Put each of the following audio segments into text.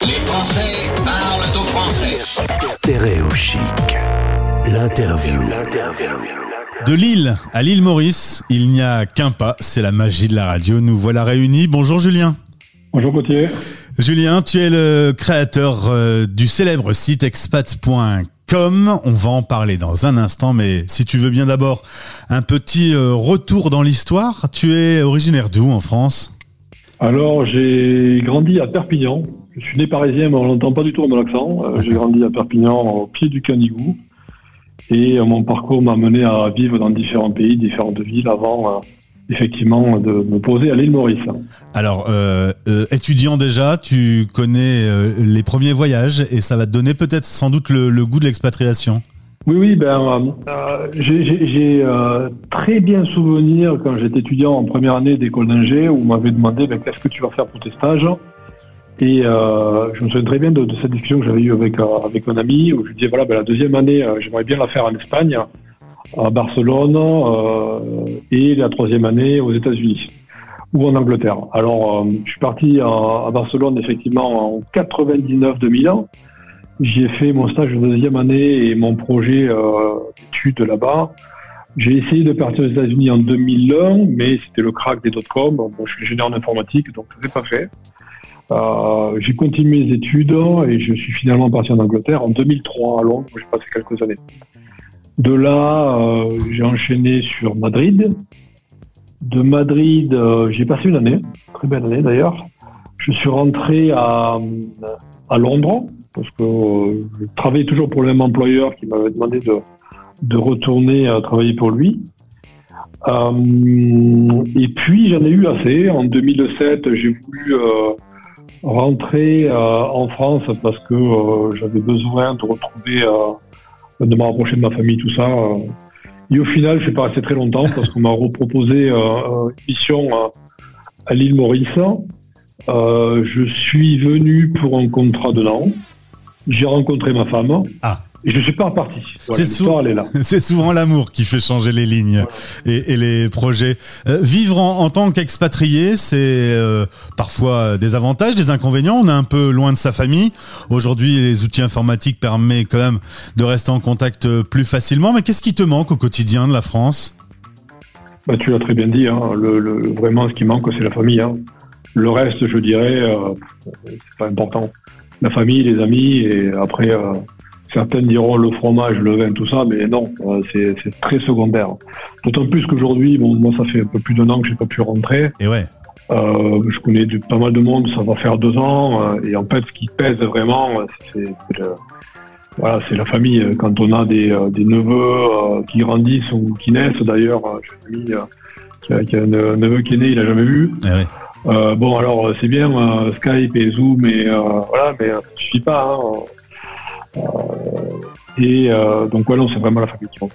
Les Français parlent au français. Stéréo Chic. L'interview. De Lille à l'île Maurice, il n'y a qu'un pas, c'est la magie de la radio. Nous voilà réunis. Bonjour Julien. Bonjour Gauthier. Julien, tu es le créateur euh, du célèbre site expat.com. On va en parler dans un instant, mais si tu veux bien d'abord un petit euh, retour dans l'histoire. Tu es originaire d'où en France? Alors, j'ai grandi à Perpignan. Je suis né parisien, mais on n'entend pas du tout mon accent. Euh, j'ai grandi à Perpignan, au pied du Canigou. Et euh, mon parcours m'a mené à vivre dans différents pays, différentes villes, avant euh, effectivement de me poser à l'île Maurice. Alors, euh, euh, étudiant déjà, tu connais euh, les premiers voyages et ça va te donner peut-être sans doute le, le goût de l'expatriation. Oui, oui, ben, euh, j'ai- j'ai euh, très bien souvenir quand j'étais étudiant en première année d'école d'ingé où on m'avait demandé ben, qu'est-ce que tu vas faire pour tes stages? Et euh, je me souviens très bien de, cette discussion que j'avais eue avec, euh, avec un ami où je disais voilà, ben, la deuxième année, euh, j'aimerais bien la faire en Espagne, à Barcelone, euh, et la troisième année aux États-Unis ou en Angleterre. Alors, euh, je suis parti à, à Barcelone effectivement en 99-2000. J'ai fait mon stage de deuxième année et mon projet euh, d'études là-bas. J'ai essayé de partir aux États-Unis en 2001, mais c'était le crack des dot-com. Bon, je suis ingénieur en informatique, donc ça s'est pas fait. Euh, j'ai continué mes études et je suis finalement parti en Angleterre en 2003 à Londres, où j'ai passé quelques années. De là, euh, j'ai enchaîné sur Madrid. De Madrid, euh, j'ai passé une année, très belle année d'ailleurs. Je suis rentré à Londres, parce que euh, je travaillais toujours pour le même employeur qui m'avait demandé de, retourner euh, travailler pour lui. Euh, et puis j'en ai eu assez. En 2007, j'ai voulu euh, rentrer en France parce que j'avais besoin de retrouver, de me rapprocher de ma famille, tout ça. Et au final, je suis pas resté très longtemps parce qu'on m'a reproposé une mission à l'île Maurice. Je suis venu pour un contrat de an. J'ai rencontré ma femme. Ah. Et je suis pas reparti. Voilà, C'est sou- souvent l'amour qui fait changer les lignes et, et les projets. Euh, vivre en, en tant qu'expatrié, c'est euh, parfois des avantages, des inconvénients. On est un peu loin de sa famille. Aujourd'hui, les outils informatiques permettent quand même de rester en contact euh, plus facilement. Mais qu'est-ce qui te manque au quotidien de la France? Bah, tu l'as très bien dit. hein. Le, le- vraiment, ce qui manque, c'est la famille. hein. Le reste, je dirais, euh, c'est pas important. La famille, les amis, et après, euh, certains diront le fromage, le vin, tout ça, mais non, euh, c'est très secondaire. D'autant plus qu'aujourd'hui, bon, moi, ça fait un peu plus d'un an que j'ai pas pu rentrer. Et ouais. Euh, je connais du- pas mal de monde, ça va faire deux ans, euh, et en fait, ce qui pèse vraiment, c'est voilà, c'est la famille. Quand on a des, des neveux qui grandissent ou qui naissent, d'ailleurs, j'ai un ami qui a, qui a un neveu qui est né, il a jamais vu. Et ouais. Euh, bon, alors euh, c'est bien euh, Skype et Zoom, et euh, voilà, mais euh, ça suffit pas. hein. Et euh, donc voilà, c'est vraiment la famille qui compte.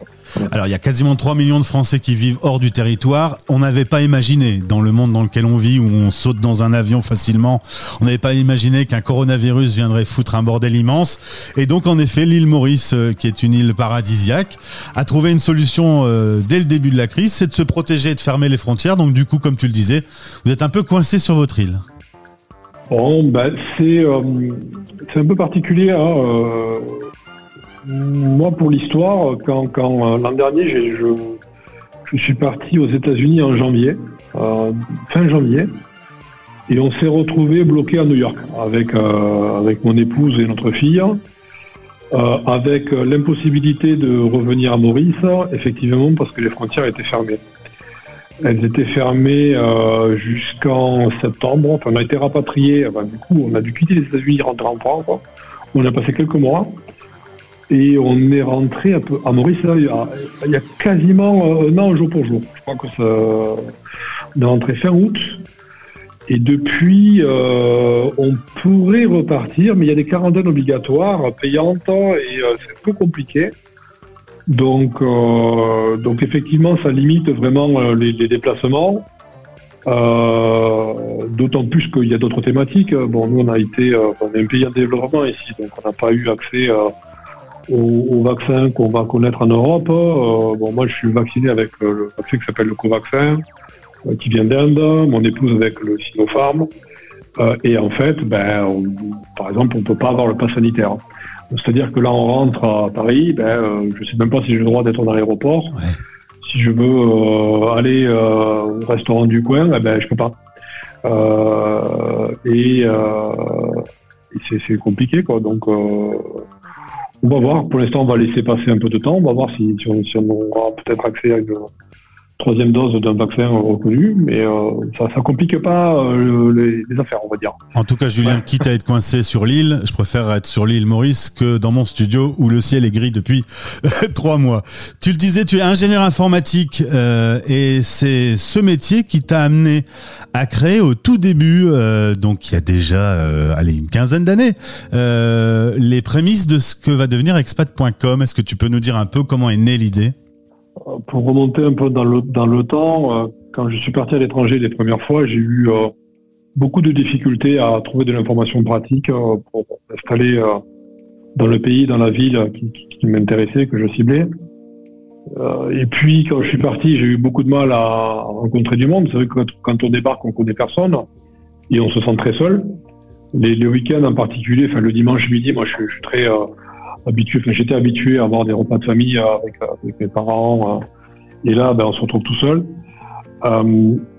Alors, il y a quasiment 3 millions de Français qui vivent hors du territoire. On n'avait pas imaginé, dans le monde dans lequel on vit, où on saute dans un avion facilement, on n'avait pas imaginé qu'un coronavirus viendrait foutre un bordel immense. Et donc, en effet, l'île Maurice, euh, qui est une île paradisiaque, a trouvé une solution euh, dès le début de la crise, c'est de se protéger et de fermer les frontières. Donc, du coup, comme tu le disais, vous êtes un peu coincé sur votre île. Bon, ben, c'est euh, un peu particulier. hein, moi, pour l'histoire, quand, euh, l'an dernier, je, suis parti aux États-Unis en janvier, euh, fin janvier, et on s'est retrouvé bloqué à New York avec, euh, avec mon épouse et notre fille, avec l'impossibilité de revenir à Maurice, effectivement, parce que les frontières étaient fermées. Elles étaient fermées jusqu'en septembre. Enfin, on a été rapatriés. Du coup, on a dû quitter les États-Unis, rentrer en France. On a passé quelques mois. Et on est rentré un peu à Maurice il, y a, quasiment euh, un an jour pour jour. Je crois que ça, on est rentré fin août. Et depuis, euh, on pourrait repartir, mais il y a des quarantaines obligatoires, payantes, et euh, c'est un peu compliqué. Donc, donc effectivement, ça limite vraiment les, déplacements. D'autant plus qu'il y a d'autres thématiques. Bon, nous, on a été, est un pays en développement ici, donc on n'a pas eu accès euh, aux, vaccins qu'on va connaître en Europe. Euh, bon, moi, je suis vacciné avec euh, le vaccin qui s'appelle le Covaxin, euh, qui vient d'Inde. Mon épouse avec le Sinopharm. Euh, et en fait, ben, on- par exemple, on ne peut pas avoir le pass sanitaire. C'est-à-dire que là, on rentre à Paris, ben, je ne sais même pas si j'ai le droit d'être dans l'aéroport. Ouais. Si je veux aller au restaurant du coin, eh ben, je peux pas. Et et c'est- compliqué, quoi. Donc, on va voir. Pour l'instant, on va laisser passer un peu de temps. On va voir si, si on, on aura peut-être accès à une troisième dose d'un vaccin reconnu. Mais euh, ça ne complique pas euh, les, les affaires, on va dire. En tout cas, Julien, Ouais. quitte à être coincé sur l'île, je préfère être sur l'île Maurice que dans mon studio où le ciel est gris depuis trois mois. Tu le disais, tu es ingénieur informatique euh, et c'est ce métier qui t'a amené à créer au tout début, euh, donc il y a déjà euh, allez, une quinzaine d'années, euh, les prémices de ce que va devenir expat.com. Est-ce que tu peux nous dire un peu comment est née l'idée? Euh, Pour remonter un peu dans le, temps, euh, quand je suis parti à l'étranger les premières fois, j'ai eu euh, beaucoup de difficultés à trouver de l'information pratique euh, pour m'installer dans le pays, dans la ville qui, m'intéressait, que je ciblais. Et puis, quand je suis parti, j'ai eu beaucoup de mal à rencontrer du monde. C'est vrai que quand- on débarque, on connaît personne et on se sent très seul. Les, week-ends en particulier, enfin le dimanche midi, moi je, suis- très j'étais habitué à avoir des repas de famille euh, avec, euh, avec mes parents. euh, et là, ben, on se retrouve tout seul.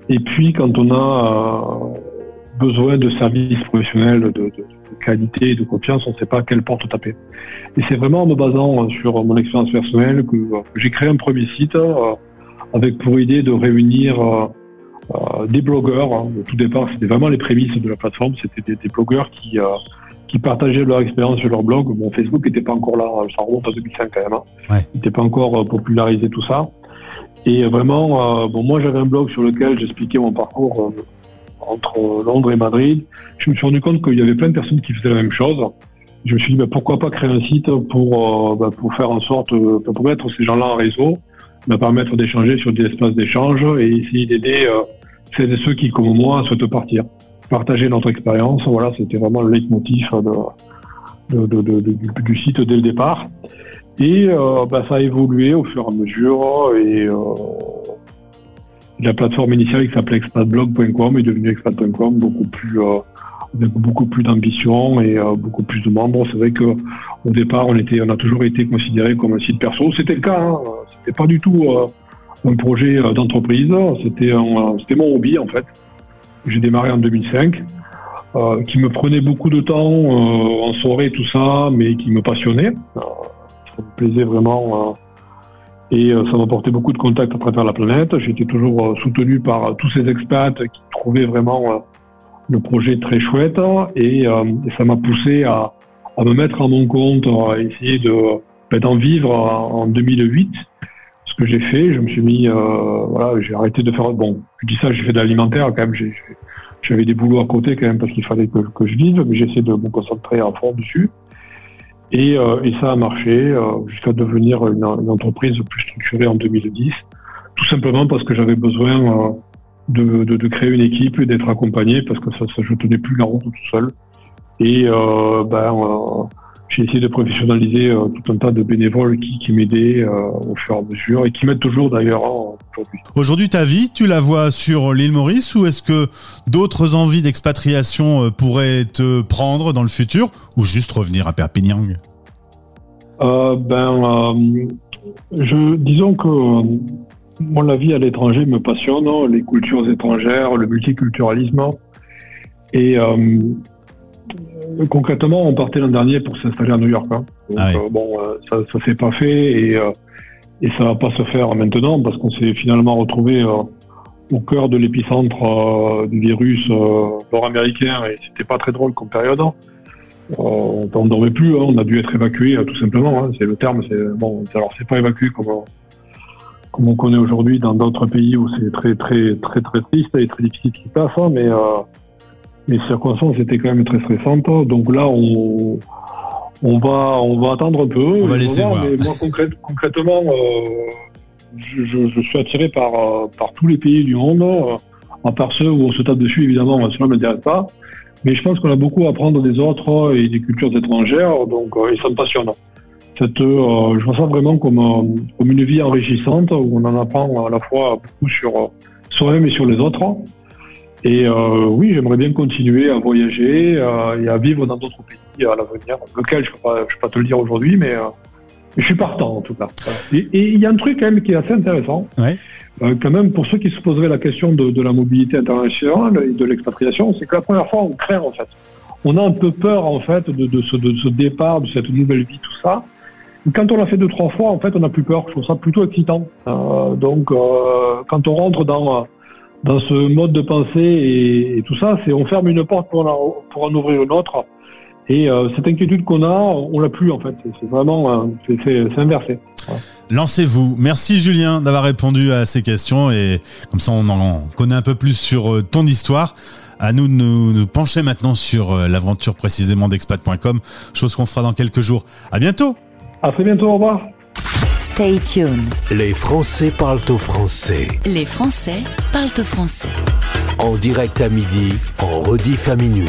Et puis, quand on a besoin de services professionnels de, qualité, de confiance, on ne sait pas à quelle porte taper. Et c'est vraiment en me basant sur mon expérience personnelle que, j'ai créé un premier site avec pour idée de réunir des blogueurs. hein. Au tout départ, c'était vraiment les prémices de la plateforme. C'était des, des blogueurs qui, qui partageaient leur expérience sur leur blog. Mon Facebook n'était pas encore là, ça remonte à 2005 quand même. hein. Ouais. Il n'était pas encore euh, popularisé tout ça. Et vraiment, euh, bon, moi j'avais un blog sur lequel j'expliquais mon parcours euh, entre Londres et Madrid. Je me suis rendu compte qu'il y avait plein de personnes qui faisaient la même chose. Je me suis dit, bah, pourquoi pas créer un site pour, euh, bah, pour faire en sorte, euh, pour mettre ces gens-là en réseau, me permettre d'échanger sur des espaces d'échange et essayer d'aider euh, celles et ceux qui, comme moi, souhaitent partir. Partager notre expérience, voilà, c'était vraiment le leitmotiv du, site dès le départ. Et euh, bah, ça a évolué au fur et à mesure et euh, la plateforme initiale qui s'appelait expatblog.com est devenue expat.com beaucoup plus euh, avec beaucoup plus d'ambition et beaucoup plus de membres. C'est vrai que au départ, on a toujours été considéré comme un site perso. C'était le cas. Hein. C'était pas du tout un projet d'entreprise. C'était mon hobby en fait. J'ai démarré en 2005, euh, qui me prenait beaucoup de temps euh, en soirée tout ça, mais qui me passionnait. Euh, ça me plaisait vraiment. et ça m'apportait beaucoup de contacts à travers la planète. J'étais toujours soutenu par tous ces expats qui trouvaient vraiment le projet très chouette et, ça m'a poussé à, me mettre à mon compte, à essayer de ben, d'en vivre en 2008. Que j'ai fait, je me suis mis, euh, voilà, j'ai arrêté de faire. Bon, je dis ça, j'ai fait de l'alimentaire quand même. J'avais des boulots à côté quand même parce qu'il fallait que, je vive, mais j'essaie de me concentrer à fond dessus. Et, euh, ça a marché euh, jusqu'à devenir une, entreprise plus structurée en 2010, tout simplement parce que j'avais besoin de, créer une équipe et d'être accompagné parce que ça, ça, je tenais plus la route tout seul. Et ben, j'ai essayé de professionnaliser euh, tout un tas de bénévoles qui, qui m'aidaient euh, au fur et à mesure et qui m'aident toujours d'ailleurs hein, aujourd'hui. Aujourd'hui, ta vie, tu la vois sur l'île Maurice ou est-ce que d'autres envies d'expatriation euh, pourraient te prendre dans le futur ou juste revenir à Perpignan? Ben, je, disons que moi, la vie à l'étranger me passionne, hein, les cultures étrangères, le multiculturalisme. Et concrètement, on partait l'an dernier pour s'installer à New York. hein. Donc, Ah oui. euh, bon, euh, ça ne s'est pas fait et, euh, et ça va pas se faire maintenant parce qu'on s'est finalement retrouvé euh, au cœur de l'épicentre euh, du virus euh, nord-américain et c'était pas très drôle comme période. Euh, on ne dormait plus, hein, on a dû être évacué euh, tout simplement. hein, c'est le terme. C'est bon. Alors c'est pas évacué comme euh, comme on connaît aujourd'hui dans d'autres pays où c'est très très très très triste et très difficile ce qui se passe, hein, mais euh, les circonstances étaient quand même très stressantes. Donc là, on on va on va attendre un peu. On va laisser voir. Mais moi concrète- concrètement, euh, je, je- je suis attiré par euh, par tous les pays du monde, euh, à part ceux où on se tape dessus évidemment, cela ne m'intéresse pas. Mais je pense qu'on a beaucoup à apprendre des autres et des cultures étrangères, donc et ça me passionne. Cette, euh, je vois ça vraiment comme, euh, comme une vie enrichissante où on en apprend à la fois beaucoup sur soi-même et sur les autres. Et euh, oui, j'aimerais bien continuer à voyager euh, et à vivre dans d'autres pays à l'avenir. Lequel, je ne peux, pas- je peux pas te le dire aujourd'hui, mais euh, je suis partant en tout cas. Et il y a un truc quand même qui est assez intéressant. Ouais. Quand même, pour ceux qui se poseraient la question de, de la mobilité internationale et de l'expatriation, c'est que la première fois, on craint en fait. On a un peu peur en fait de, de ce, de ce départ, de cette nouvelle vie, tout ça. Quand on l'a fait deux, trois fois, en fait, on n'a plus peur. Je trouve ça plutôt excitant. Donc, quand on rentre dans, dans ce mode de pensée et, et tout ça, c'est on ferme une porte pour en, pour en ouvrir une autre. Et euh, cette inquiétude qu'on a, on l'a plus en fait. C'est- vraiment, c'est inversé. Lancez-vous. Merci Julien d'avoir répondu à ces questions et comme ça on en connaît un peu plus sur euh, ton histoire. À nous de nous, nous pencher maintenant sur euh, l'aventure précisément d'expat.com, chose qu'on fera dans quelques jours. À bientôt. À très bientôt. Au revoir. Stay tuned. Les Français parlent au français. Les Français parlent au français. En direct à midi, en rediff à minuit.